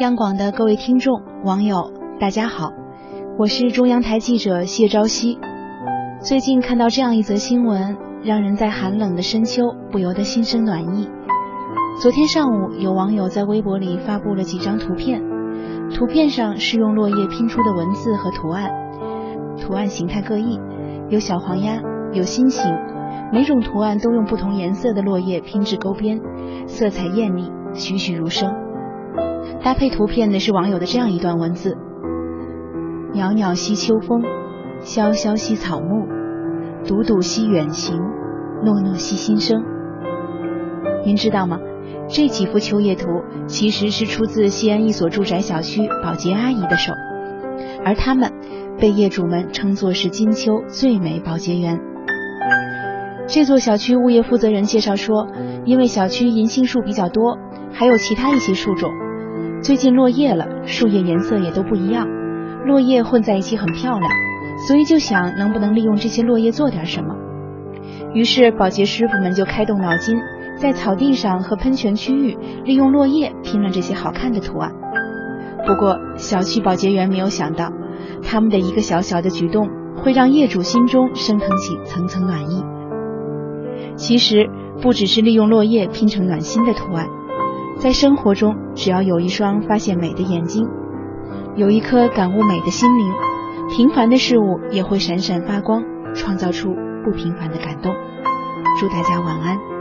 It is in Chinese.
央广的各位听众、网友，大家好，我是中央台记者谢朝夕。最近看到这样一则新闻，让人在寒冷的深秋不由得心生暖意。昨天上午，有网友在微博里发布了几张图片，图片上是用落叶拼出的文字和图案，图案形态各异，有小黄鸭，有心形，每种图案都用不同颜色的落叶拼至钩边，色彩艳丽，栩栩如生。搭配图片的是网友的这样一段文字：袅袅兮秋风，萧萧兮草木，独独兮远行，诺诺兮心声。您知道吗？这几幅秋叶图其实是出自西安一所住宅小区保洁阿姨的手，而他们被业主们称作是金秋最美保洁员。这座小区物业负责人介绍说，因为小区银杏树比较多，还有其他一些树种。最近落叶了，树叶颜色也都不一样，落叶混在一起很漂亮，所以就想能不能利用这些落叶做点什么。于是保洁师傅们就开动脑筋，在草地上和喷泉区域利用落叶拼了这些好看的图案。不过小区保洁员没有想到，他们的一个小小的举动会让业主心中升腾起层层暖意。其实不只是利用落叶拼成暖心的图案。在生活中，只要有一双发现美的眼睛，有一颗感悟美的心灵，平凡的事物也会闪闪发光，创造出不平凡的感动。祝大家晚安。